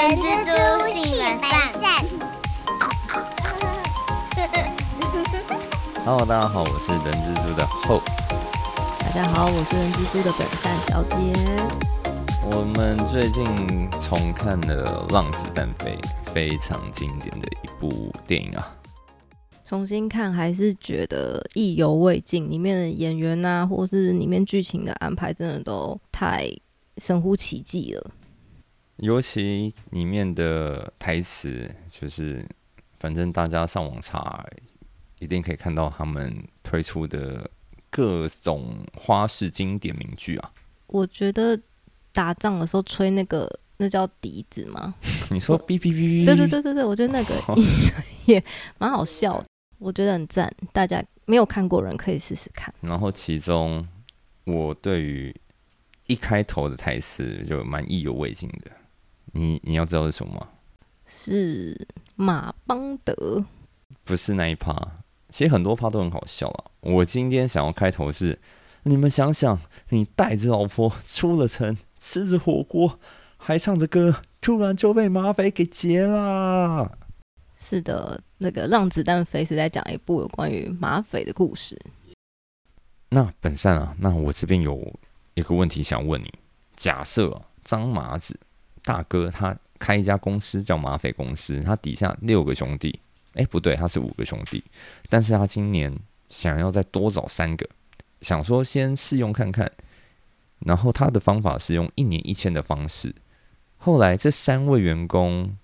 人蜘蛛性本善。Hello，大家好，我是人蜘蛛的后。大家好，我是人蜘蛛的本善小姐。我们最近重看了《浪子弹飞》，非常经典的一部电影啊。重新看还是觉得意犹未尽，里面的演员啊，或是里面剧情的安排，真的都太神乎其技了。尤其里面的台词，就是反正大家上网查，一定可以看到他们推出的各种花式经典名句啊。我觉得打仗的时候吹那个那叫笛子吗？你说哔哔哔哔，对对对对对，我觉得那个 也蛮好笑的，我觉得很赞。大家没有看过人可以试试看。然后其中我对于一开头的台词就蛮意犹未尽的。你你要知道是什么吗？是马邦德，不是那一趴，其实很多趴都很好笑啊。我今天想要开头是，你们想想，你带着老婆出了城，吃着火锅，还唱着歌，突然就被马匪给劫啦。是的，那个《让子弹飞》是在讲一部有关于马匪的故事。那本善啊，那我这边有一个问题想问你：假设、啊、张麻子大哥他开一家公司叫马匪公司，他底下六个兄弟，哎、不对，他是五个兄弟，但是他今年想要再多找三个，想说先试用看看，然后他的方法是用一年一千的方式，后来这三位员工，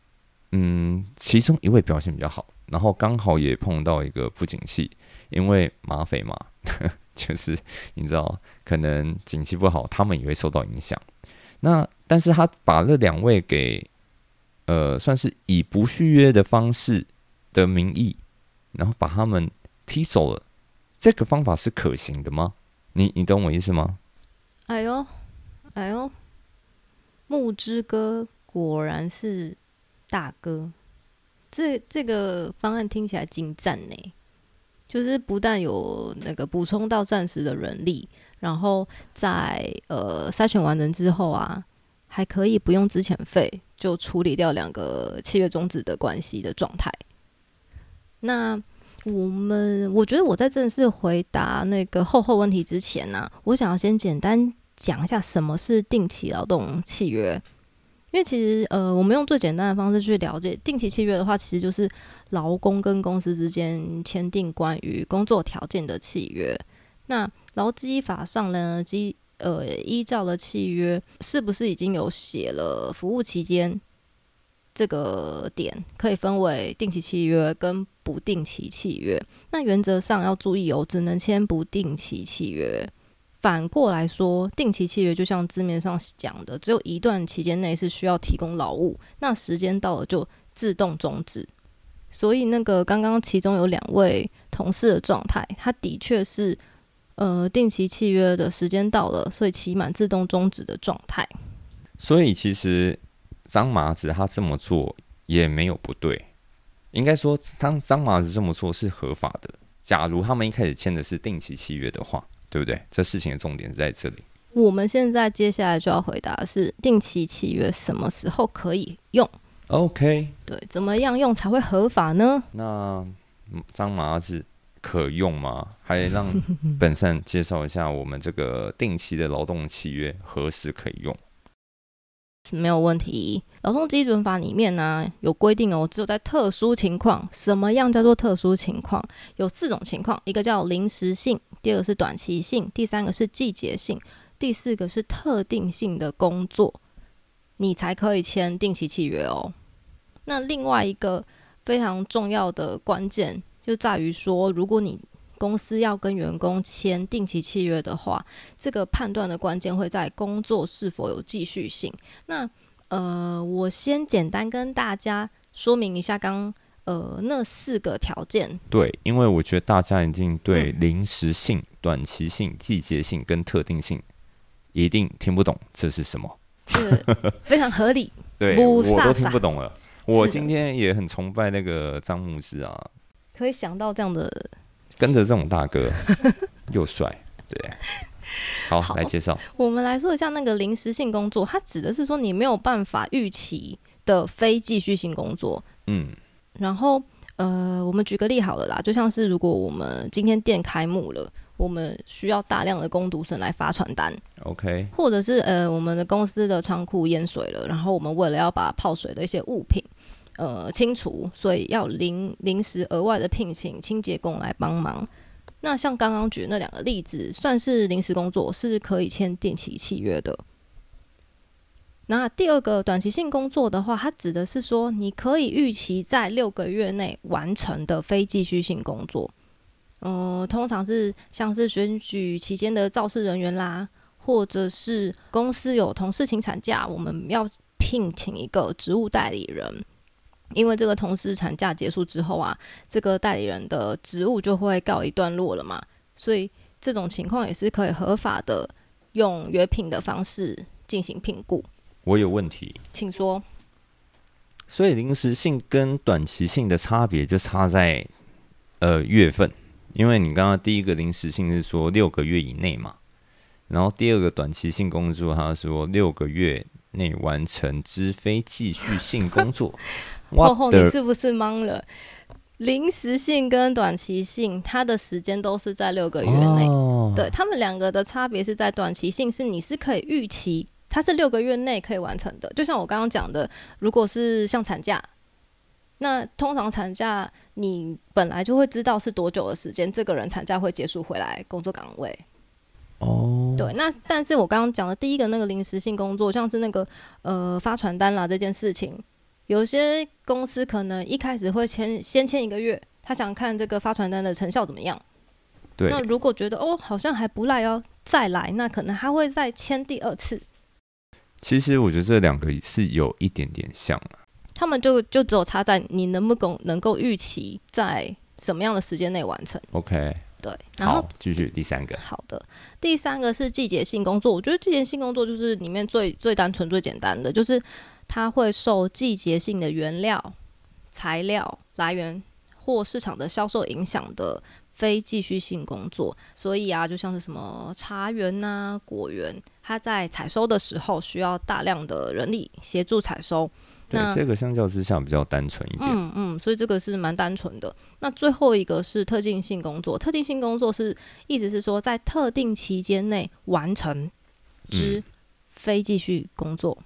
嗯，其中一位表现比较好，然后刚好也碰到一个不景气，因为马匪嘛。就是你知道，可能景气不好，他们也会受到影响。那但是他把那两位给呃，算是以不续约的方式的名义，然后把他们踢走了。这个方法是可行的吗？你你懂我意思吗？哎呦，哎呦，木之哥果然是大哥。这这个方案听起来精湛呢。就是不但有那个补充到暂时的人力，然后在呃筛选完人之后啊，还可以不用资遣费就处理掉两个契约终止的关系的状态。那我们我觉得我在正式回答那个后后问题之前呢、我想要先简单讲一下什么是定期劳动契约。因为其实，呃，我们用最简单的方式去了解定期契约的话，其实就是劳工跟公司之间签订关于工作条件的契约。那劳基法上呢，基呃依照了契约是不是已经有写了服务期间这个点，可以分为定期契约跟不定期契约。那原则上要注意哦，只能签不定期契约。反过来说，定期契约就像字面上讲的，只有一段期间内是需要提供劳务，那时间到了就自动终止。所以那个刚刚其中有两位同事的状态，他的确是呃定期契约的时间到了，所以期满自动终止的状态。所以其实张麻子他这么做也没有不对，应该说张张麻子这么做是合法的。假如他们一开始签的是定期契约的话。对不对？这事情的重点是在这里。我们现在接下来就要回答的是定期契约什么时候可以用？OK，对，怎么样用才会合法呢？那张麻子可用吗？还让 本善介绍一下我们这个定期的劳动契约何时可以用？没有问题。劳动基准法里面呢有规定哦，只有在特殊情况，什么样叫做特殊情况？有四种情况，一个叫临时性，第二个是短期性，第三个是季节性，第四个是特定性的工作，你才可以签定期契约哦。那另外一个非常重要的关键就在于说，如果你公司要跟员工签定期契约的话，这个判断的关键会在工作是否有继续性。那呃，我先简单跟大家说明一下刚呃那四个条件。对，因为我觉得大家已经对临时性、短期性、季节性跟特定性一定听不懂这是什么，是非常合理。对，不我都听不懂了。我今天也很崇拜那个张牧师啊，可以想到这样的跟着这种大哥又帅，对。好，好来介绍。我们来说一下那个临时性工作，它指的是说你没有办法预期的非继续性工作。嗯，然后呃，我们举个例好了啦，就像是如果我们今天店开幕了，我们需要大量的工读生来发传单，OK，或者是呃，我们的公司的仓库淹水了，然后我们为了要把泡水的一些物品呃清除，所以要临临时额外的聘请清洁工来帮忙。那像刚刚举那两个例子，算是临时工作，是可以签定期契约的。那第二个短期性工作的话，它指的是说你可以预期在六个月内完成的非继续性工作。呃，通常是像是选举期间的造势人员啦，或者是公司有同事请产假，我们要聘请一个职务代理人。因为这个同事产假结束之后啊，这个代理人的职务就会告一段落了嘛，所以这种情况也是可以合法的用约聘的方式进行评估。我有问题。请说。所以临时性跟短期性的差别就差在呃月份，因为你刚刚第一个临时性是说六个月以内嘛，然后第二个短期性工作，他说六个月内完成之非继续性工作。厚 What 厚，你是不是懵了？临时性跟短期性，它的时间都是在六个月内。哦对他们两个的差别是在短期性是你是可以预期它是六个月内可以完成的，就像我刚刚讲的，如果是像产假，那通常产假你本来就会知道是多久的时间，这个人产假会结束回来工作岗位。哦，对，那但是我刚刚讲的第一个那个临时性工作，像是那个呃发传单啦这件事情，有些公司可能一开始会签先签一个月，他想看这个发传单的成效怎么样。对那如果觉得哦好像还不赖哦再来，那可能他会再签第二次。其实我觉得这两个是有一点点像啊他们就就只有差在你能不能能够预期在什么样的时间内完成。OK，对，然后，继续第三个。好的，第三个是季节性工作。我觉得季节性工作就是里面最最单纯、最简单的，就是它会受季节性的原料、材料来源或市场的销售影响的非继续性工作。所以啊，就像是什么茶园呐、果园，它在采收的时候需要大量的人力协助采收。对那，这个相较之下比较单纯一点。嗯嗯，所以这个是蛮单纯的。那最后一个是特定性工作，特定性工作是意思是说在特定期间内完成之嗯非继续工作。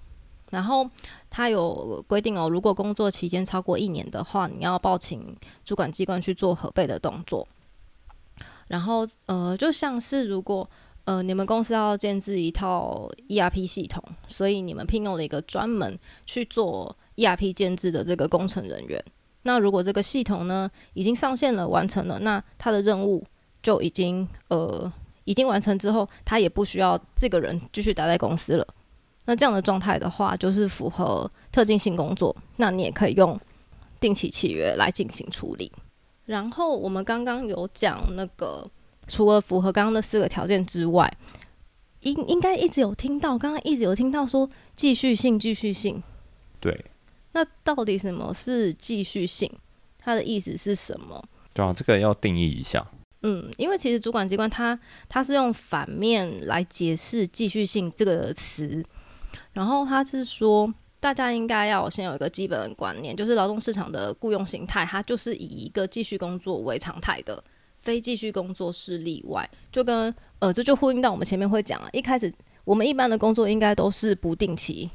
然后他有规定哦，如果工作期间超过一年的话，你要报请主管机关去做核备的动作。然后呃，就像是如果呃你们公司要建制一套 ERP 系统，所以你们聘用了一个专门去做 ERP 建制的这个工程人员。那如果这个系统呢已经上线了、完成了，那他的任务就已经呃已经完成之后，他也不需要这个人继续待在公司了。那这样的状态的话，就是符合特定性工作，那你也可以用定期契约来进行处理。然后我们刚刚有讲那个，除了符合刚刚那四个条件之外，应应该一直有听到，刚刚一直有听到说继续性、继续性。对，那到底什么是继续性？它的意思是什么？对啊，这个要定义一下。嗯，因为其实主管机关它它是用反面来解释继续性这个词，然后他是说大家应该要先有一个基本的观念，就是劳动市场的雇佣形态，它就是以一个继续工作为常态的，非继续工作是例外。就跟呃，这就呼应到我们前面会讲啊，一开始我们一般的工作应该都是不定期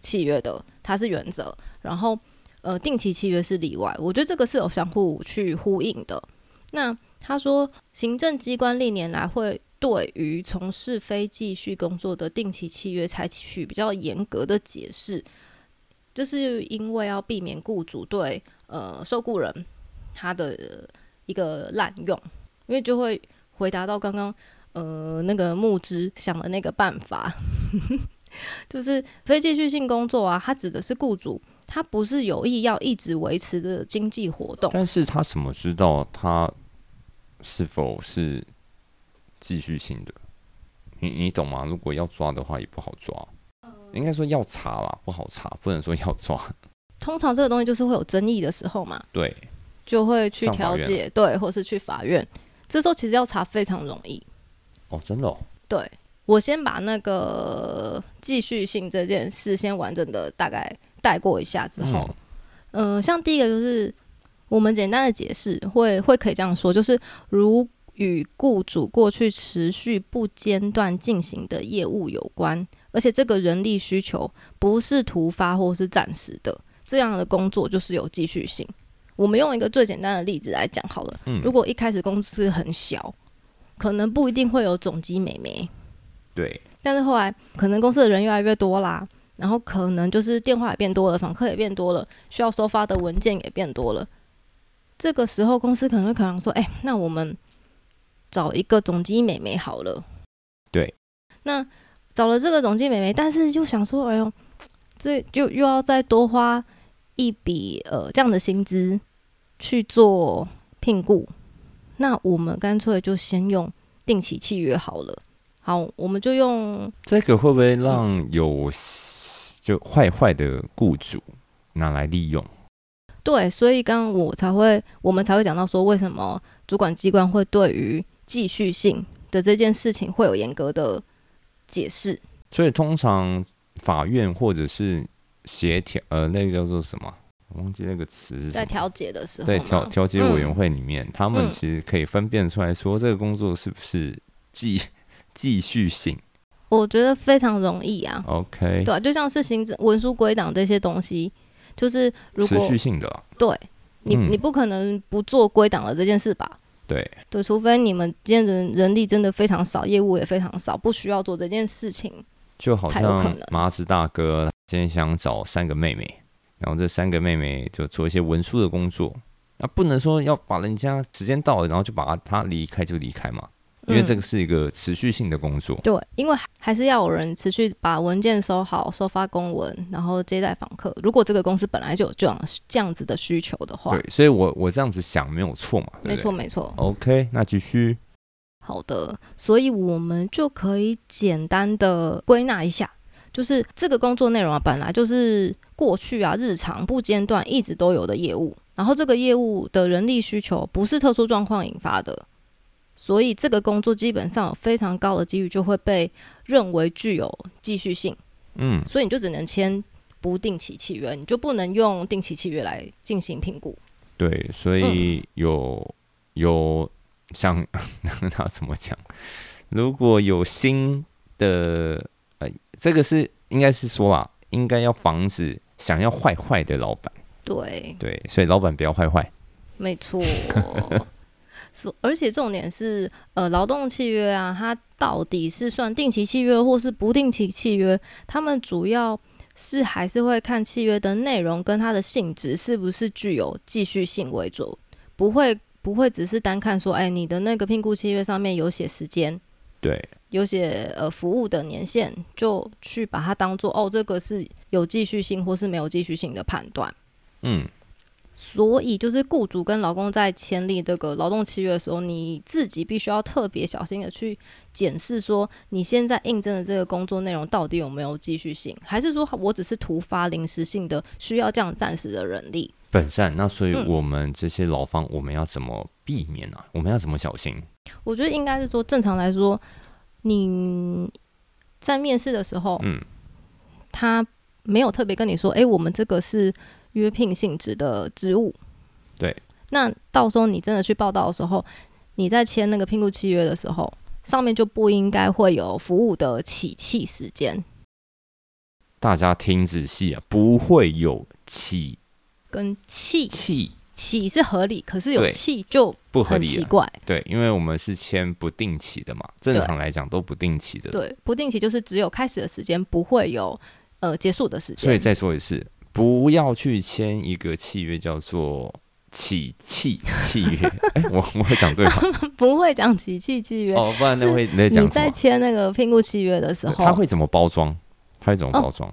契约的，它是原则，然后呃定期契约是例外。我觉得这个是有相互去呼应的。那他说，行政机关历年来会对于从事非继续工作的定期契约采取比较严格的解释，这是因为要避免雇主对呃受雇人他的一个滥用，因为就会回答到刚刚呃那个木之想的那个办法，就是非继续性工作啊，它指的是雇主他不是有意要一直维持的经济活动。但是他怎么知道他是否是继续性的？你你懂吗？如果要抓的话，也不好抓。应该说要查啦，不好查，不能说要抓。通常这个东西就是会有争议的时候嘛，对，就会去调解，对，或是去法院。这时候其实要查非常容易。哦，真的、哦，对我先把那个继续性这件事先完整的大概带过一下之后，嗯、呃，像第一个就是我们简单的解释，会会可以这样说，就是如与雇主过去持续不间断进行的业务有关，而且这个人力需求不是突发或是暂时的，这样的工作就是有继续性。我们用一个最简单的例子来讲好了，嗯如果一开始公司很小，可能不一定会有总机美眉，对，但是后来可能公司的人越来越多啦，然后可能就是电话也变多了，访客也变多了，需要收发的文件也变多了。这个时候公司可能会考量说，哎、那我们找一个总机美眉好了。对。那找了这个总机美眉，但是又想说，哎呦，这就又要再多花一笔呃这样的薪资去做聘雇，那我们干脆就先用定期契约好了。好，我们就用这个会不会让有就坏坏的雇主拿来利用？对，所以刚刚我才会，我们才会讲到说，为什么主管机关会对于继续性的这件事情会有严格的解释。所以通常法院或者是协调，呃，那个叫做什么？我忘记那个词是。在调解的时候嘛，对调调解委员会里面，他们嗯其实可以分辨出来说这个工作是不是继 继续性。我觉得非常容易啊。OK，对啊，就像是行政文书归档这些东西，就是如持续性的啦。对你，嗯你不可能不做归档的这件事吧？对，对，除非你们今天人人力真的非常少，业务也非常少，不需要做这件事情。就好像麻子大哥今天想找三个妹妹，然后这三个妹妹就做一些文书的工作，那不能说要把人家时间到了，然后就把他离开就离开嘛，因为这嗯个是一个持续性的工作。对，因为还是要有人持续把文件收好、收发公文，然后接待访客。如果这个公司本来就有这样这样子的需求的话，对，所以我我这样子想没有错嘛，对没错没错。OK，那继续。好的，所以我们就可以简单的归纳一下，就是这个工作内容啊，本来就是过去啊日常不间断一直都有的业务，然后这个业务的人力需求不是特殊状况引发的，所以这个工作基本上有非常高的几率就会被认为具有继续性，嗯，所以你就只能签不定期契约，你就不能用定期契约来进行评估。对，所以有、有像他 怎么讲？如果有新的，呃，这个是应该是说啊，应该要防止想要坏坏的老板。对，对，所以老板不要坏坏。没错，是，而且重点是，呃，劳动契约啊，它到底是算定期契约或是不定期契约？他们主要是还是会看契约的内容跟它的性质是不是具有继续性为主，不会不会只是单看说，哎，你的那个聘雇契约上面有写时间，对，有写呃服务的年限，就去把它当做哦，这个是有继续性或是没有继续性的判断。嗯，所以，就是雇主跟劳工在签订这个劳动契约的时候，你自己必须要特别小心的去检视，说你现在应征的这个工作内容到底有没有继续性，还是说我只是突发临时性的需要这样暂时的人力？本善。那所以嗯我们这些劳方，我们要怎么避免啊？我们要怎么小心？我觉得应该是说，正常来说，你在面试的时候，嗯，他没有特别跟你说，诶，我们这个是约聘性质的职务。对。那到时候你真的去报道的时候，你在签那个聘雇契约的时候，上面就不应该会有服务的起讫时间大家听仔细啊，不会有起跟气气起是合理，可是有对气就不合理啊。奇怪。对，因为我们是签不定期的嘛，正常来讲都不定期的。对，不定期就是只有开始的时间，不会有呃结束的时间。所以再说一次，不要去签一个契约叫做起契契约。哎、我我会讲对吗？不会讲起契契约。哦，不然那会你在讲你在？签那个聘雇契约的时候，他会怎么包装？他会怎么哦包装？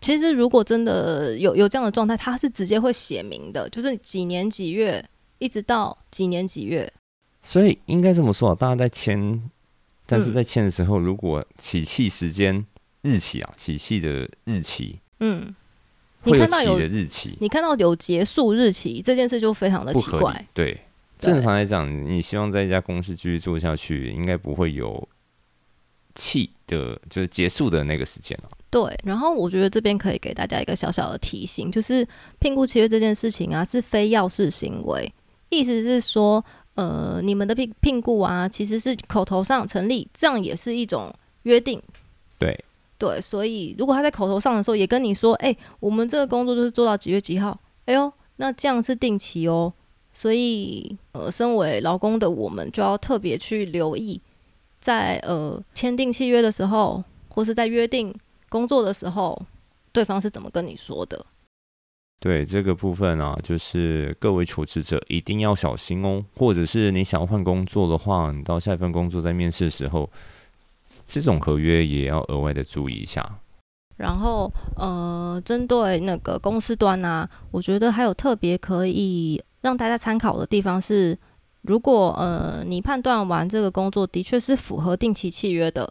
其实如果真的有有这样的状态，他是直接会写明的，就是几年几月，一直到几年几月。所以应该这么说啊，大家在签，但是嗯在签的时候，如果起契时间日期啊，起契的日期嗯，你会有看到有起的日期，你看到有结束日期这件事就非常的奇怪。。对，对正常来讲，你希望在一家公司继续做下去，应该不会有气的，就是结束的那个时间啊。对，然后我觉得这边可以给大家一个小小的提醒，就是聘雇契约这件事情啊，是非要式行为，意思是说，呃，你们的聘聘雇啊，其实是口头上成立，这样也是一种约定。对对，所以如果他在口头上的时候也跟你说，哎、我们这个工作就是做到几月几号，哎呦，那这样是定期哦。所以，呃，身为劳工的我们就要特别去留意，在呃签订契约的时候，或是在约定工作的时候，对方是怎么跟你说的。对这个部分啊，就是各位求职者一定要小心哦。或者是你想要换工作的话，你到下一份工作在面试的时候，这种合约也要额外的注意一下。然后，呃，针对那个公司端啊，我觉得还有特别可以让大家参考的地方是，如果呃你判断完这个工作的确是符合定期契约的，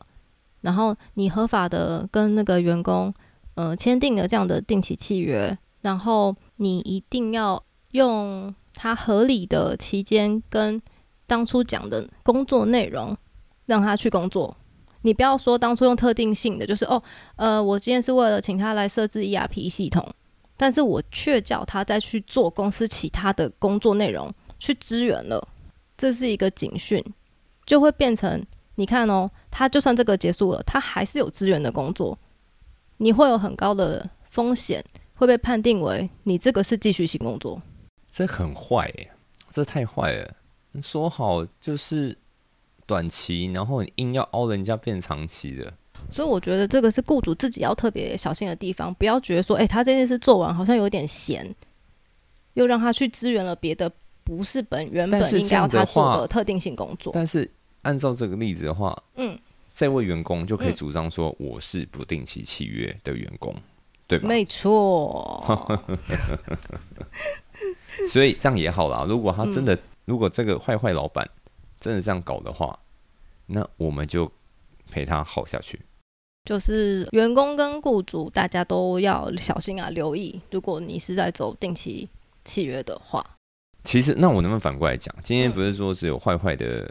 然后你合法的跟那个员工呃签订了这样的定期契约，然后你一定要用他合理的期间跟当初讲的工作内容让他去工作。你不要说当初用特定性的，就是哦，呃，我今天是为了请他来设置 ERP 系统，但是我却叫他再去做公司其他的工作内容去支援了，这是一个警讯，就会变成你看哦，他就算这个结束了，他还是有支援的工作，你会有很高的风险会被判定为你这个是继续性工作。这很坏耶，这太坏了。说好就是短期，然后你硬要凹人家变长期的，所以我觉得这个是雇主自己要特别小心的地方，不要觉得说，哎、他这件事做完好像有点闲，又让他去支援了别的不是本原本应该要他做的特定性工作。但是按照这个例子的话，嗯，这位员工就可以嗯主张说我是不定期契约的员工，对吧？没错，所以这样也好啦。如果他真的，如果这个坏坏老板真的这样搞的话，那我们就陪他好下去。就是员工跟雇主大家都要小心啊，留意。如果你是在走定期契约的话，其实，那我能不能反过来讲？今天嗯不是说只有坏坏的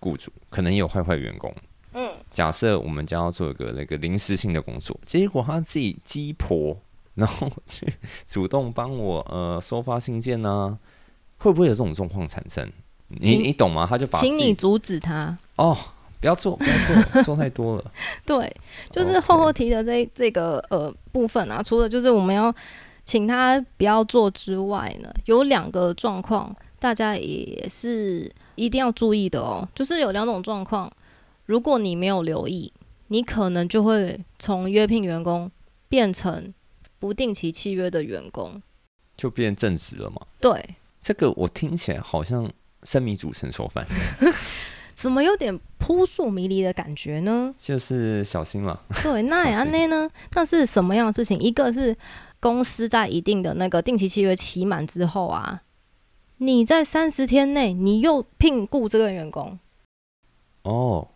雇主，可能也有坏坏员工。嗯，假设我们将要做一个那个临时性的工作，结果他自己鸡婆，然后去主动帮我呃收发信件呢、会不会有这种状况产生？你你懂吗？他就把请你阻止他。哦，不要做，不要做，做太多了。对，就是哦 OK 后后提的这这个呃部分啊，除了就是我们要请他不要做之外呢，有两个状况大家也是一定要注意的哦。就是有两种状况，如果你没有留意，你可能就会从约聘员工变成不定期契约的员工。就变正职了嘛？对，这个我听起来好像生米煮成熟饭，怎么有点扑朔迷离的感觉呢？就是小心了。对，那安内 呢？那是什么样的事情？一个是公司在一定的那个定期契约期满之后啊，你在三十天内你又聘雇这个员工，哦，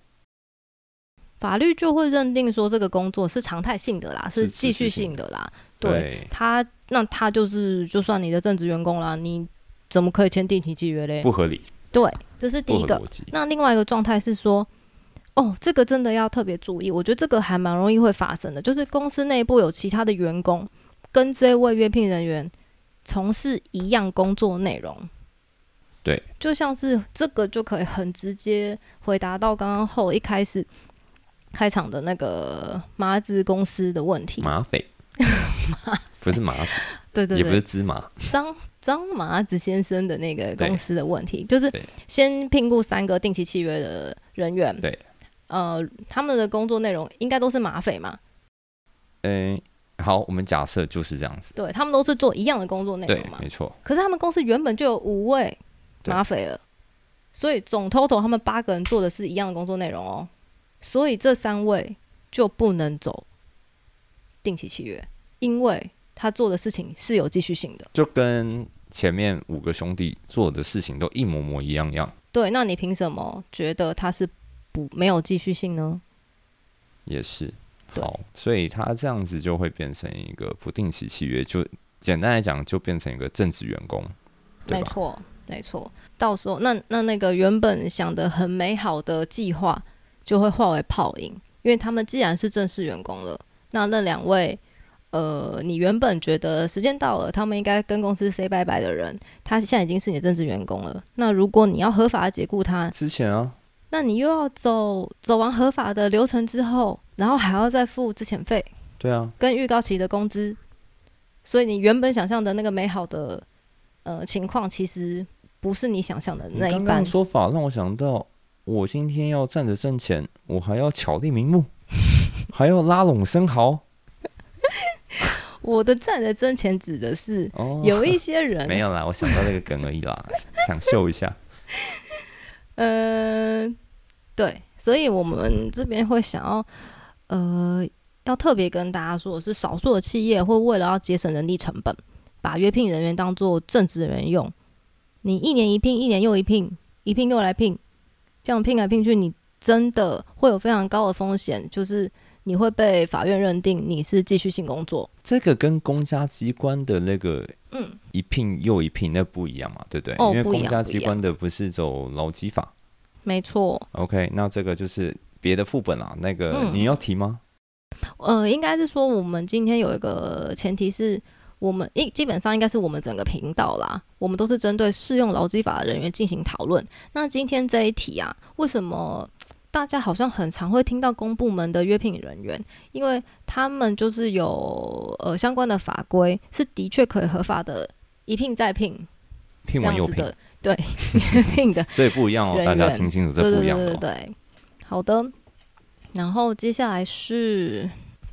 法律就会认定说这个工作是常态性的啦，是是继续性性的啦。对对，他，那他就是就算你的正职员工啦，你怎么可以签定期契约嘞？不合理，对，这是第一个。那另外一个状态是说，哦，这个真的要特别注意。我觉得这个还蛮容易会发生的，就是公司内部有其他的员工跟这位约聘人员从事一样工作内容。对，就像是这个就可以很直接回答到刚刚后一开始开场的那个麻子公司的问题。麻匪，不是麻子，对对也不是，芝麻，张张麻子先生的那个公司的问题，就是先聘雇三个定期契约的人员，对，呃，他们的工作内容应该都是马匪嘛，嗯、好，我们假设就是这样子，对他们都是做一样的工作内容嘛，，没错，可是他们公司原本就有五位马匪了，所以总 total 他们八个人做的是一样的工作内容哦，所以这三位就不能走定期契约，因为他做的事情是有继续性的。就跟前面五个兄弟做的事情都一模模一样样，对，那你凭什么觉得他是不没有继续性呢？也是对好，所以他这样子就会变成一个不定期契约，就简单来讲，就变成一个正职员工？没错，没错。到时候那那那个原本想的很美好的计划，就会化为泡影，因为他们既然是正式员工了，那那两位，呃，你原本觉得时间到了，他们应该跟公司 say 拜拜的人，他现在已经是你的正式员工了。那如果你要合法的解雇他，之前啊，那你又要走走完合法的流程之后，然后还要再付资遣费对啊，跟预告期的工资，所以你原本想象的那个美好的呃情况，其实不是你想象的那一般你刚刚的。说法让我想到，我今天要站着挣钱，我还要巧立名目，还要拉拢生蚝。我的站着挣钱指的是哦，有一些人没有啦，我想到那个梗而已啦，想秀一下。嗯，对，所以我们这边会想要，呃，要特别跟大家说的是，少数的企业会为了要节省人力成本，把约聘人员当做正职人员用。你一年一聘，一年又一聘，一聘又来聘，这样聘来聘去，你真的会有非常高的风险，就是你会被法院认定你是继续性工作。这个跟公家机关的那个嗯，一聘又一聘那不一样嘛，对不对？因为公家机关的不是走劳基法。没错。OK，那这个就是别的副本啦。那个、嗯你要提吗？呃，应该是说我们今天有一个前提是。我们一基本上应该是我们整个频道啦，我们都是针对适用劳基法的人员进行讨论。那今天这一题啊，为什么大家好像很常会听到公部门的约聘人员？因为他们就是有呃相关的法规，是的确可以合法的一聘再聘聘完又聘，这样子的，对 约聘的 所以不一样哦，大家听清楚，这不一样。对对对，好的。然后接下来是，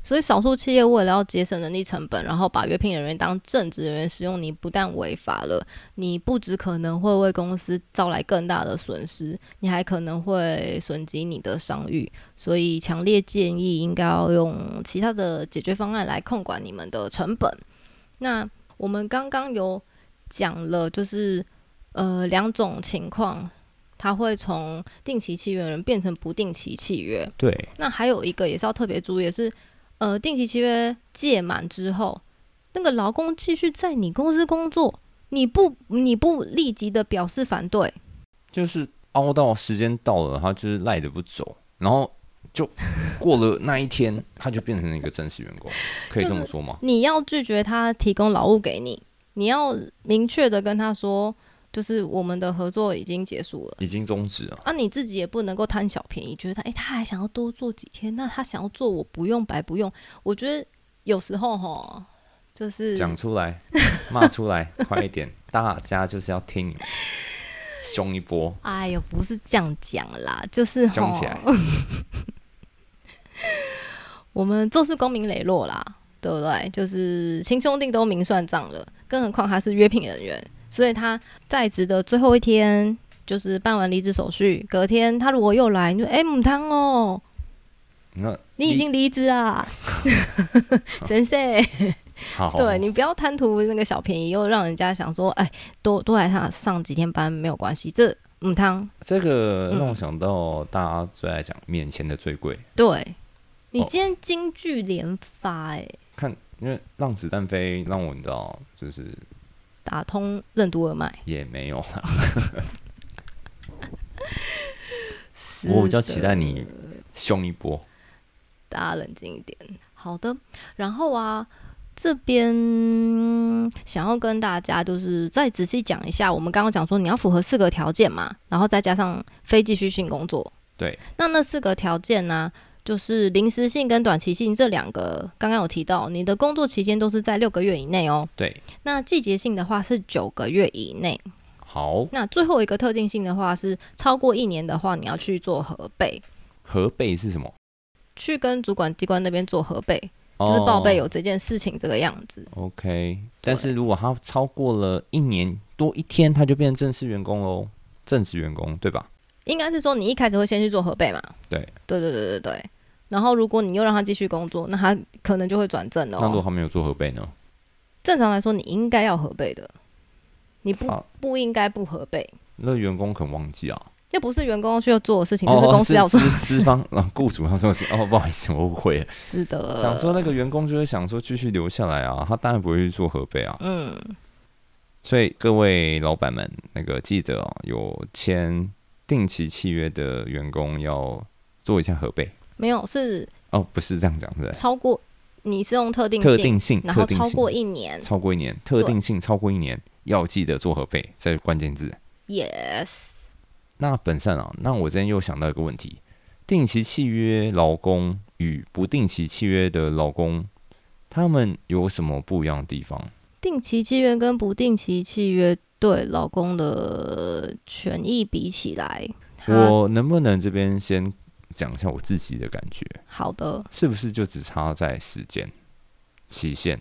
所以少数企业为了要节省人力成本，然后把约聘人员当正职人员使用，你不但违法了，你不只可能会为公司招来更大的损失，你还可能会损及你的商誉。所以强烈建议应该要用其他的解决方案来控管你们的成本。那我们刚刚有讲了，就是呃两种情况，它会从定期契约人变成不定期契约。对，那还有一个也是要特别注意的是，呃，定期契约届满之后，那个劳工继续在你公司工作，你不你不立即的表示反对，就是熬到时间到了，他就是赖着不走，然后就过了那一天，他就变成一个正式员工，可以这么说吗？你要拒绝他提供劳务给你，你要明确的跟他说，就是我们的合作已经结束了。已经终止了。啊，你自己也不能够贪小便宜，觉得他诶，他还想要多做几天，那他想要做我不用白不用。我觉得有时候哈，就是讲出来，骂出来，快一点！大家就是要听你们凶一波，哎呦，不是这样讲啦，就是凶起来。我们做事光明磊落啦，对不对？就是亲兄弟都明算账了，更何况他是约聘人员，所以他在职的最后一天，就是办完离职手续，隔天他如果又来，你说哎母汤哦，那你已经离职啦，先生。好，对你不要贪图那个小便宜，又让人家想说，哎，多多来上上几天班没有关系。这母汤，这个嗯让我想到大家最爱讲面前的最贵，对你哦。今天京剧连发、哎，看，因为让子弹飞让我你知道，就是打通任督二脉。也没有啦。我比较期待你凶一波。大家冷静一点。好的，然后啊，这边想要跟大家就是再仔细讲一下，我们刚刚讲说你要符合四个条件嘛，然后再加上非继续性工作。对，那那四个条件呢，就是临时性跟短期性这两个，刚刚有提到，你的工作期间都是在六个月以内哦。对，那季节性的话是九个月以内。好，那最后一个特定性的话是超过一年的话，你要去做核备，核备是什么？去跟主管机关那边做核备。就是报备哦有这件事情这个样子。OK，但是如果他超过了一年多一天，他就变成正式员工喽，正式员工对吧？应该是说你一开始会先去做核备嘛？对，对对对对对。然后如果你又让他继续工作，那他可能就会转正了、哦。那如果他没有做核备呢？正常来说，你应该要核备的，你不好不应该不核备。那员工可能忘记啊，那不是员工需要做的事情，就是公司要做是资资方啊，雇主要做的事。哦，不好意思，我误会了。是的。想说那个员工就是想说继续留下来啊，他当然不会去做核备啊。嗯，所以各位老板们，那个记得哦，有签定期契约的员工要做一下核备没有是哦，不是这样讲对不对？超过你是用特定特定性，然后超过一年超过一年，特定性超过一年，要记得做核备，这是关键字。，yes，那本善啊，那我今天又想到一个问题：定期契约劳工与不定期契约的劳工，他们有什么不一样的地方？定期契约跟不定期契约对劳工的权益比起来，我能不能这边先讲一下我自己的感觉？好的，是不是就只差在时间期限？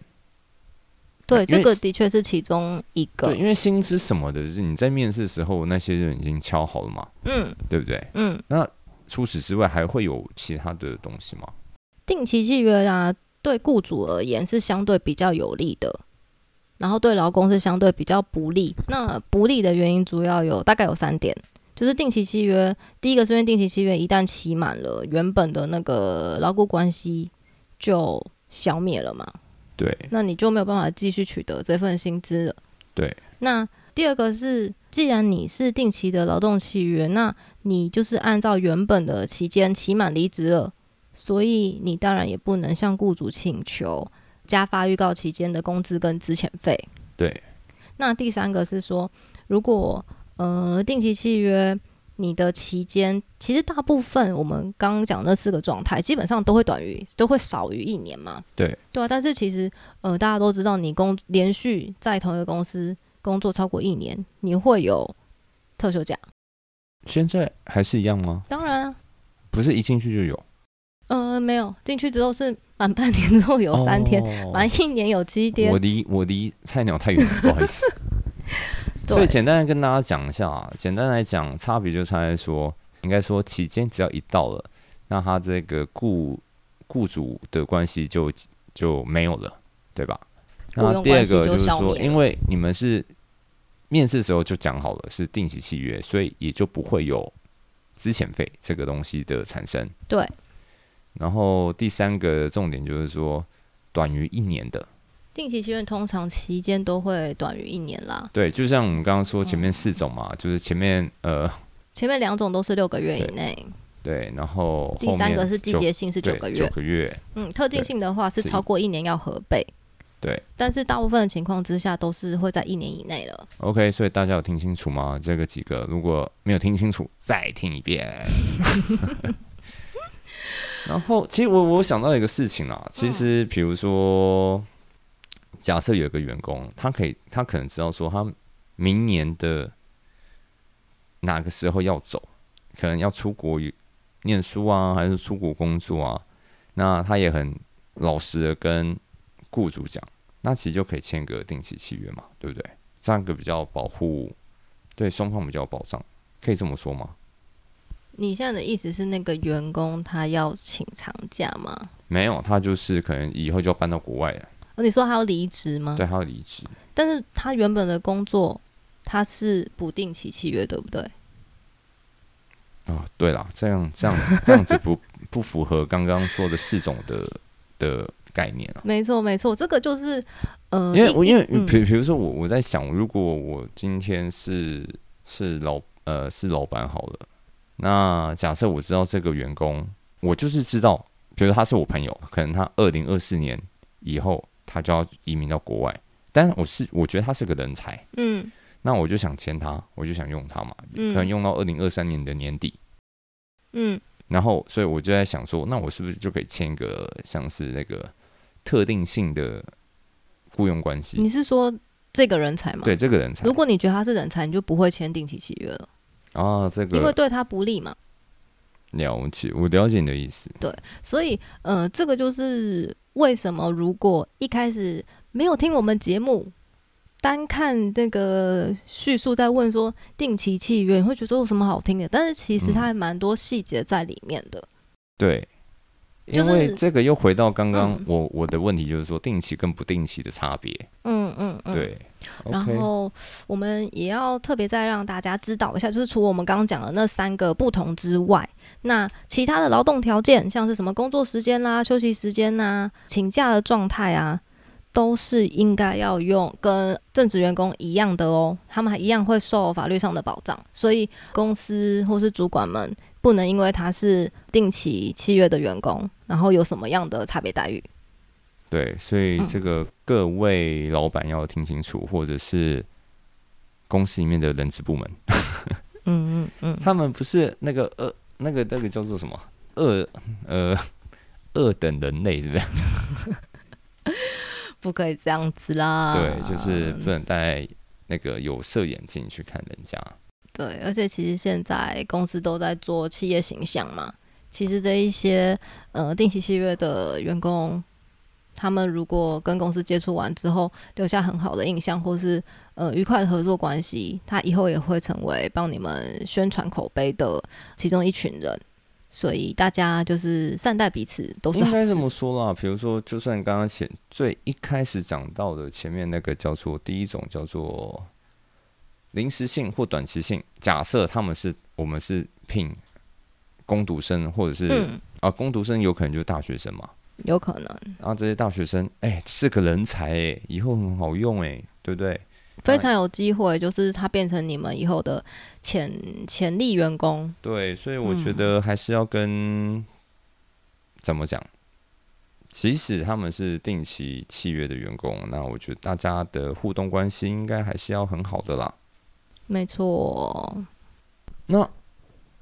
对，这个的确是其中一个对，，因为薪资什么的，是你在面试的时候那些人已经敲好了嘛，嗯对不对？嗯，那除此之外，还会有其他的东西吗？定期契约啊，对雇主而言是相对比较有利的，然后对劳工是相对比较不利。那不利的原因主要有大概有三点，就是定期契约，第一个是因为定期契约一旦期满了，原本的那个劳雇关系就消灭了嘛，对那你就没有办法继续取得这份薪资了。对，那第二个是，既然你是定期的劳动契约，那你就是按照原本的期间期满离职了，所以你当然也不能向雇主请求加发预告期间的工资跟资遣费。对那第三个是说，如果呃定期契约你的期间，其实大部分我们刚刚讲那四个状态，基本上都会短于都会少于一年嘛。对对啊，但是其实呃大家都知道，你工连续在同一个公司工作超过一年，你会有特休假。现在还是一样吗？当然啊，不是一进去就有，呃没有进去之后是满半年之后有三天，哦满一年有七天我。离我离菜鸟太远了，不好意思。所以简单的跟大家讲一下啊，简单来讲，差别就差在说，应该说期间只要一到了，那他这个雇雇主的关系就就没有了，对吧？那第二个就是说，因为你们是面试时候就讲好了是定期契约，所以也就不会有资遣费这个东西的产生。对，然后第三个重点就是说，短于一年的，定期契约通常期间都会短于一年啦，对，就像我们刚刚说前面嗯四种嘛，就是前面呃 前面两种都是六个月以对内，对，然后第三个是季九节性是九个月，九个月，嗯，特定对性的话是是超过一年要核备，对。但是大部分的情况之下都是会在一年以内了。，OK，所以大家有听清楚吗？这个几个如果没有听清楚，再听一遍。然后，其实我我想到一个事情啊，其实比如说，假设有一个员工，他可以，他可能知道说他明年的哪个时候要走，可能要出国念书啊，还是出国工作啊，那他也很老实的跟雇主讲，那其实就可以签个定期契约嘛，对不对？这样个比较保护，对双方比较有保障，可以这么说吗？你现在的意思是那个员工他要请长假吗？没有，他就是可能以后就要搬到国外了，哦，你说他要离职吗？对，他要离职。但是他原本的工作他是不定期契约，对不对？哦，对啦，这样这样这样子不不符合刚刚说的四种的的概念啊。没错，没错，这个就是呃，因为我因为嗯比比如说我我在想，如果我今天是是老呃是老板好了，那假设我知道这个员工，我就是知道，比如他是我朋友，可能他二零二四年以后他就要移民到国外，但我是我觉得他是个人才，嗯。那我就想签他，我就想用他嘛，嗯。可能用到二零二三年的年底，嗯。然后所以我就在想说，那我是不是就可以签一个像是那个特定性的雇佣关系？你？是说这个人才吗？对，这个人才。如果你觉得他是人才，你就不会签定期契约了，啊，这个。因为对他不利嘛。了解，我了解你的意思。对所以，呃，这个就是为什么如果一开始没有听我们节目，单看这个叙述在问说定期契约，你会觉得有什么好听的？但是其实它还蛮多细节在里面的。对，因为这个又回到刚刚嗯我我的问题，就是说定期跟不定期的差别。嗯嗯嗯。对然后我们也要特别再让大家知道一下，就是除了我们刚刚讲的那三个不同之外，那其他的劳动条件，像是什么工作时间啦、休息时间呐、请假的状态啊，都是应该要用跟正职员工一样的哦，他们还一样会受法律上的保障，所以公司或是主管们不能因为他是定期契约的员工，然后有什么样的差别待遇。对，所以嗯这个各位老板要听清楚，或者是公司里面的人资部门，嗯嗯嗯，他们不是那个二那个那个叫做什么二呃二等人类，是不是？不可以这样子啦。对，就是不能戴那个有色眼镜去看人家。对，而且其实现在公司都在做企业形象嘛。其实这一些呃定期契约的员工，他们如果跟公司接触完之后留下很好的印象，或是呃愉快的合作关系，他以后也会成为帮你们宣传口碑的其中一群人。所以大家就是善待彼此都是应该这。么说啦，比如说，就算刚刚前最一开始讲到的前面那个叫做第一种叫做临时性或短期性，假设他们是我们是聘工读生，或者是、嗯，啊工读生有可能就是大学生嘛，有可能然后这些大学生哎、是个人才哎、以后很好用哎、对不对？非常有机会，就是他变成你们以后的潜潜力员工。对，所以我觉嗯得还是要跟、怎么讲，即使他们是定期契约的员工，那我觉得大家的互动关系应该还是要很好的啦。没错，那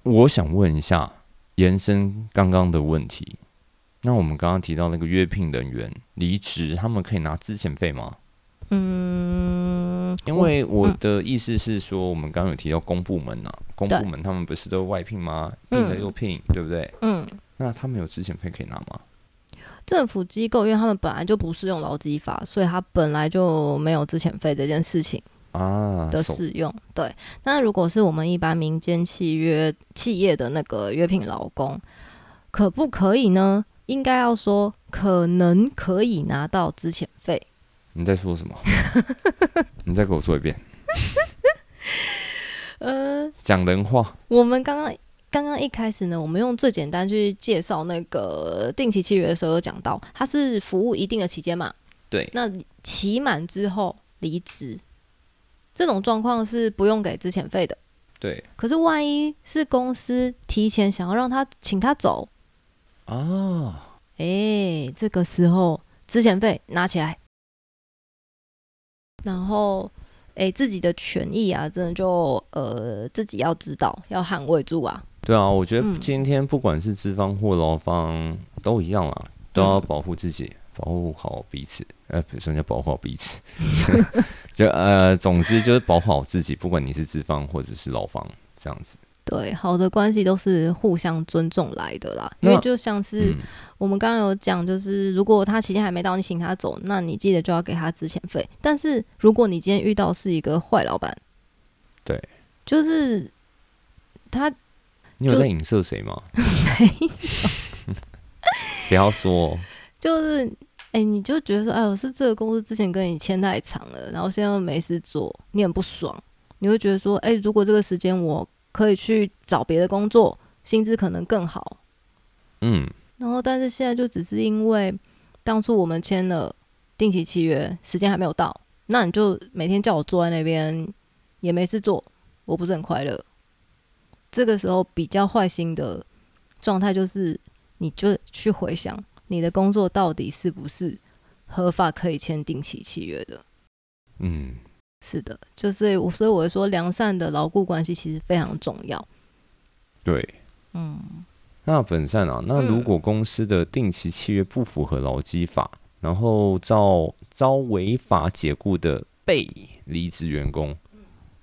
我想问一下，延伸刚刚的问题，那我们刚刚提到那个约聘人员离职，他们可以拿资遣费吗？嗯，因为我的意思是说，我们刚刚有提到公部门啊，公部门他们不是都外聘吗？聘了又聘，对不对？嗯，那他们有资遣费可以拿吗？政府机构因为他们本来就不适用劳基法，所以他本来就没有资遣费这件事情啊，的适用。对，那如果是我们一般民间契约企业的那个约聘劳工，可不可以呢？应该要说可能可以拿到资遣费。你在说什么？你再给我说一遍，呃，讲人话。我们刚刚刚刚一开始呢，我们用最简单去介绍那个定期契约的时候，有讲到它是服务一定的期间嘛，对，那期满之后离职，这种状况是不用给资遣费的。对可是万一是公司提前想要让他请他走，啊，诶，这个时候之前费拿起来，然后诶自己的权益啊，真的就呃自己要知道，要捍卫住啊。对啊，我觉得嗯今天不管是资方或劳方都一样啦，都要保护自己，保护好彼此。呃，不是什么叫保护好彼此？就呃，总之就是保护好自己，不管你是资方或者是劳方，这样子。对，好的关系都是互相尊重来的啦。因为就像是嗯，我们刚刚有讲，就是如果他期间还没到，你请他走，那你记得就要给他资遣费。但是如果你今天遇到是一个坏老板，对，就是他你有在影射谁吗？不要说哦，就是，哎、你就觉得说，哎我，是这个公司之前跟你签太长了，然后现在又没事做，你很不爽，你会觉得说，哎、如果这个时间我可以去找别的工作，薪资可能更好。嗯，然后，但是现在就只是因为当初我们签了定期契约，时间还没有到，那你就每天叫我坐在那边也没事做，我不是很快乐。这个时候比较坏心的状态就是，你就去回想你的工作到底是不是合法可以签定期契约的。嗯，是的，就是我，所以我会说，良善的牢固关系其实非常重要。对。嗯，那本善啊，那如嗯果公司的定期契约不符合劳基法，然后遭遭违法解雇的被离职员工，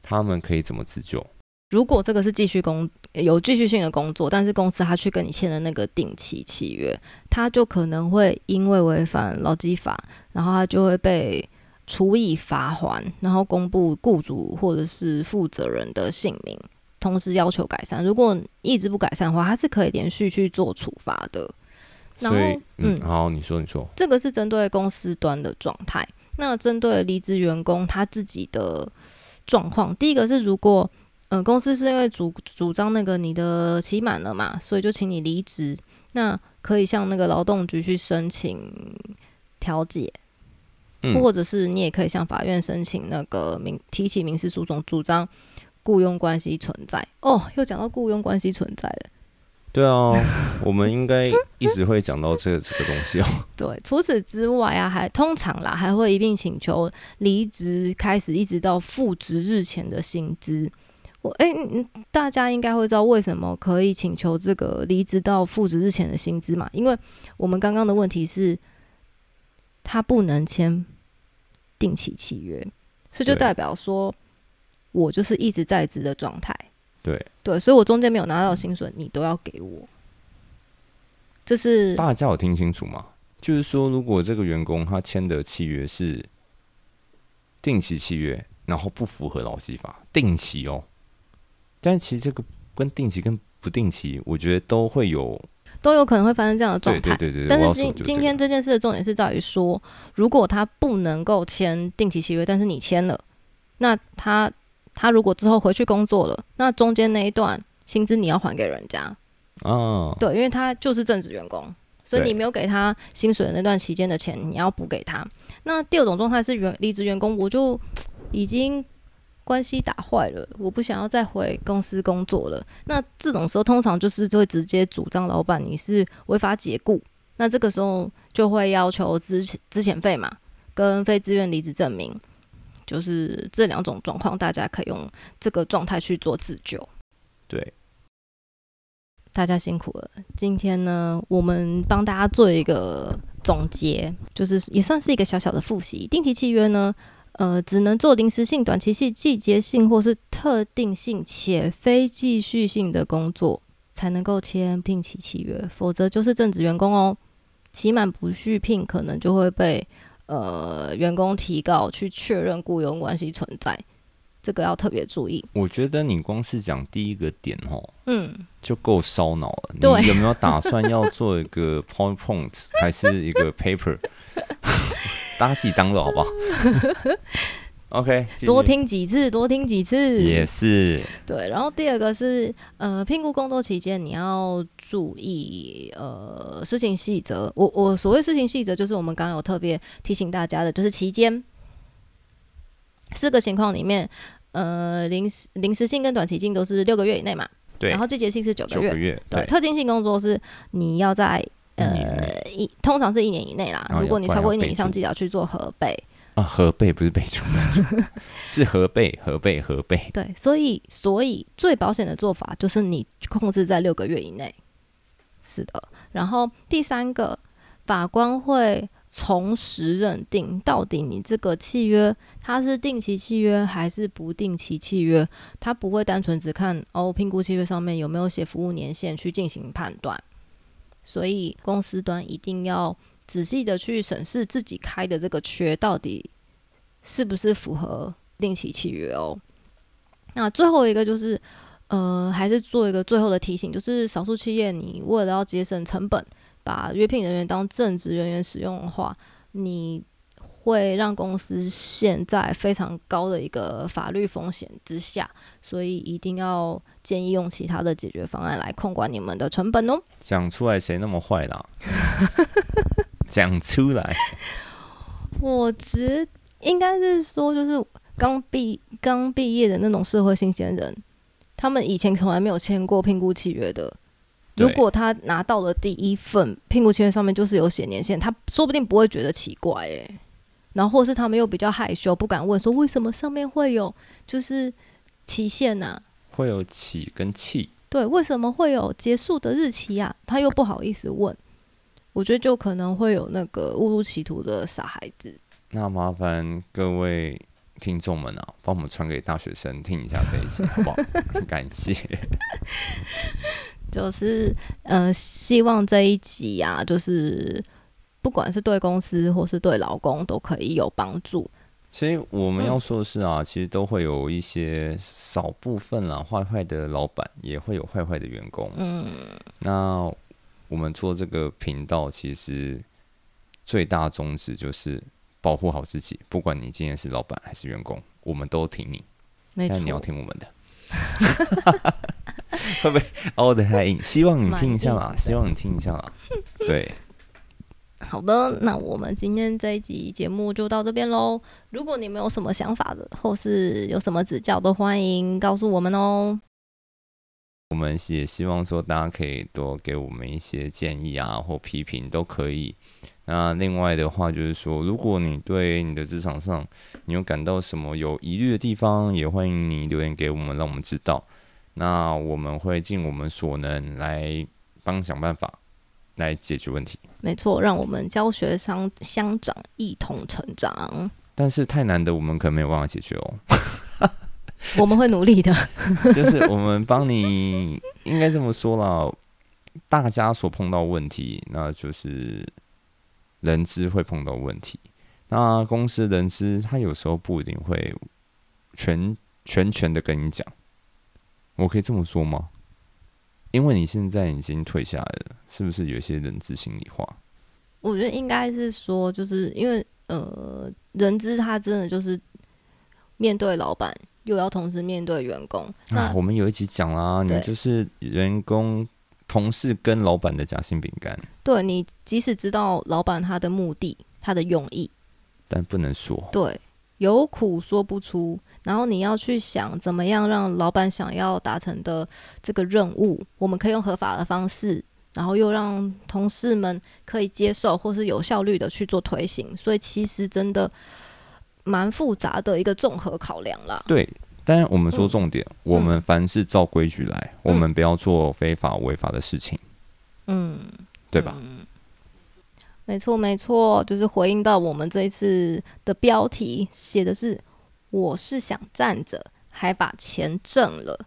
他们可以怎么自救？如果这个是继续工有继续性的工作，但是公司他去跟你签的那个定期契约，他就可能会因为违反劳基法，然后他就会被处以罚款，然后公布雇主或者是负责人的姓名，同时要求改善。如果一直不改善的话，他是可以连续去做处罚的。然后所以，嗯，嗯好，你说，你说，这个是针对公司端的状态。那针对离职员工他自己的状况，第一个是如果呃公司是因为主主张那个你的期满了嘛，所以就请你离职，那可以向那个劳动局去申请调解，嗯，或者是你也可以向法院申请那个民提起民事诉讼，主张雇佣关系存在。哦，又讲到雇佣关系存在了。对啊，我们应该一直会讲到这个这个东西哦。对，除此之外啊，还通常啦，还会一并请求离职开始一直到复职日前的薪资。我哎、嗯大家应该会知道为什么可以请求这个离职到复职日前的薪资嘛？因为我们刚刚的问题是，他不能签定期契约，所以就代表说我就是一直在职的状态。对，对，所以我中间没有拿到薪水，你都要给我。这是大家有听清楚吗？就是说，如果这个员工他签的契约是定期契约，然后不符合劳基法，定期哦，但其实这个跟定期跟不定期，我觉得都会有，都有可能会发生这样的状态。对对对对对。但是今今天这件事的重点是在于说，如果他不能够签定期契约，但是你签了，那他他如果之后回去工作了，那中间那一段薪资你要还给人家，啊，对，因为他就是正职员工，所以你没有给他薪水的那段期间的钱，你要补给他。那第二种状态是员离职员工，我就已经关系打坏了，我不想要再回公司工作了。那这种时候，通常就是就会直接主张老板你是违法解雇，那这个时候就会要求资资遣费嘛，跟非自愿离职证明。就是这两种状况，大家可以用这个状态去做自救。对，大家辛苦了。今天呢，我们帮大家做一个总结，就是也算是一个小小的复习。定期契约呢，呃，只能做临时性、短期性、季节性或是特定性且非继续性的工作，才能够签定期契约，否则就是正职员工哦。期满不续聘，可能就会被呃员工提告去确认雇佣关系存在，这个要特别注意。我觉得你光是讲第一个点哦，嗯，就够烧脑了。你有没有打算要做一个 PowerPoint 还是一个 paper？大家自己当了好不好？OK，多听几次，多听几次。也是。对，然后第二个是呃，聘雇工作期间你要注意呃事情细则。我我所谓事情细则，就是我们刚刚有特别提醒大家的，就是期间。四个情况里面，呃，临时临时性跟短期性都是六个月以内嘛，对。然后季节性是九个月，九个月，对，对，特定性工作是你要在呃一通常是一年以内啦如果你超过一年以上，记得要去做核备。啊，核备不是，备注 是核备，核备，核备。对，所以所以最保险的做法就是你控制在六个月以内。是的，然后第三个，法官会从实认定到底你这个契约它是定期契约还是不定期契约，他不会单纯只看哦评估契约上面有没有写服务年限去进行判断。所以公司端一定要仔细的去审视自己开的这个缺到底是不是符合定期契约哦。那最后一个就是，呃，还是做一个最后的提醒，就是少数企业你为了要节省成本，把约聘人员当正职人员使用的话，你会让公司陷在非常高的一个法律风险之下，所以一定要建议用其他的解决方案来控管你们的成本哦。讲出来谁那么坏啦？讲出来，我觉应该是说，就是刚毕刚毕业的那种社会新鲜人，他们以前从来没有签过评估契约的。如果他拿到了第一份聘雇契约，上面就是有写年限，他说不定不会觉得奇怪诶。然后或是他们又比较害羞，不敢问说为什么上面会有就是期限呐、会有起跟气，对，为什么会有结束的日期啊？他又不好意思问，我觉得就可能会有那个误入歧途的傻孩子。那麻烦各位听众们啊，帮我们传给大学生听一下这一集，好不好？感谢。就是呃，希望这一集呀、就是不管是对公司或是对老公都可以有帮助。所以我们要说的是啊，其实都会有一些少部分啦，坏坏的老板也会有坏坏的员工。嗯，那我们做这个频道，其实最大宗旨就是保护好自己，不管你今天是老板还是员工，我们都挺你，没但你要，听我们的。会不会凹的太硬？希望你听一下啦，希望你听一下啦。对，好的，那我们今天这一集节目就到这边喽。如果你们有什么想法的，或是有什么指教，都欢迎告诉我们哦。我们也希望说大家可以多给我们一些建议啊，或批评都可以。那另外的话就是说，如果你对你的职场上你有感到什么有疑虑的地方，也欢迎你留言给我们，让我们知道。那我们会尽我们所能来帮想办法来解决问题。没错，让我们教学相相长，一同成长。但是太难的，我们可能没有办法解决哦。我们会努力的。就是我们帮你，应该这么说啦，大家所碰到问题，那就是人资会碰到问题。那公司人资他有时候不一定会全全权的跟你讲。我可以这么说吗？因为你现在已经退下来了，是不是有一些人资心里话？我觉得应该是说，就是因为呃，人资他真的就是面对老板，又要同时面对员工。那我们有一集讲啦，你就是员工、同事跟老板的夹心饼干。对你，即使知道老板他的目的、他的用意，但不能说。对。有苦说不出，然后你要去想怎么样让老板想要达成的这个任务，我们可以用合法的方式，然后又让同事们可以接受，或是有效率的去做推行。所以其实真的蛮复杂的一个综合考量啦。对，但是我们说重点，我们凡是照规矩来，我们不要做非法违法的事情。嗯，对吧？没错，没错，就是回应到我们这一次的标题写的是“我是想站着，还把钱挣了”，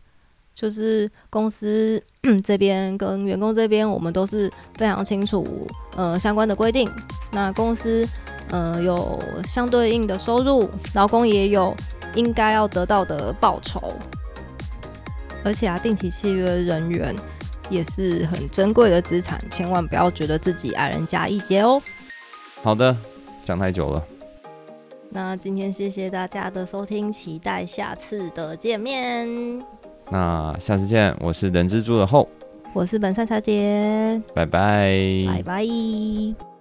就是公司 这边跟员工这边，我们都是非常清楚呃相关的规定。那公司呃有相对应的收入，劳工也有应该要得到的报酬，而且啊，定期契约人员。也是很珍贵的资产，千万不要觉得自己矮人家一截哦。好的，讲太久了。那今天谢谢大家的收听，期待下次的见面。那下次见，我是人蜘蛛的后，我是本善小姐，拜拜，拜拜。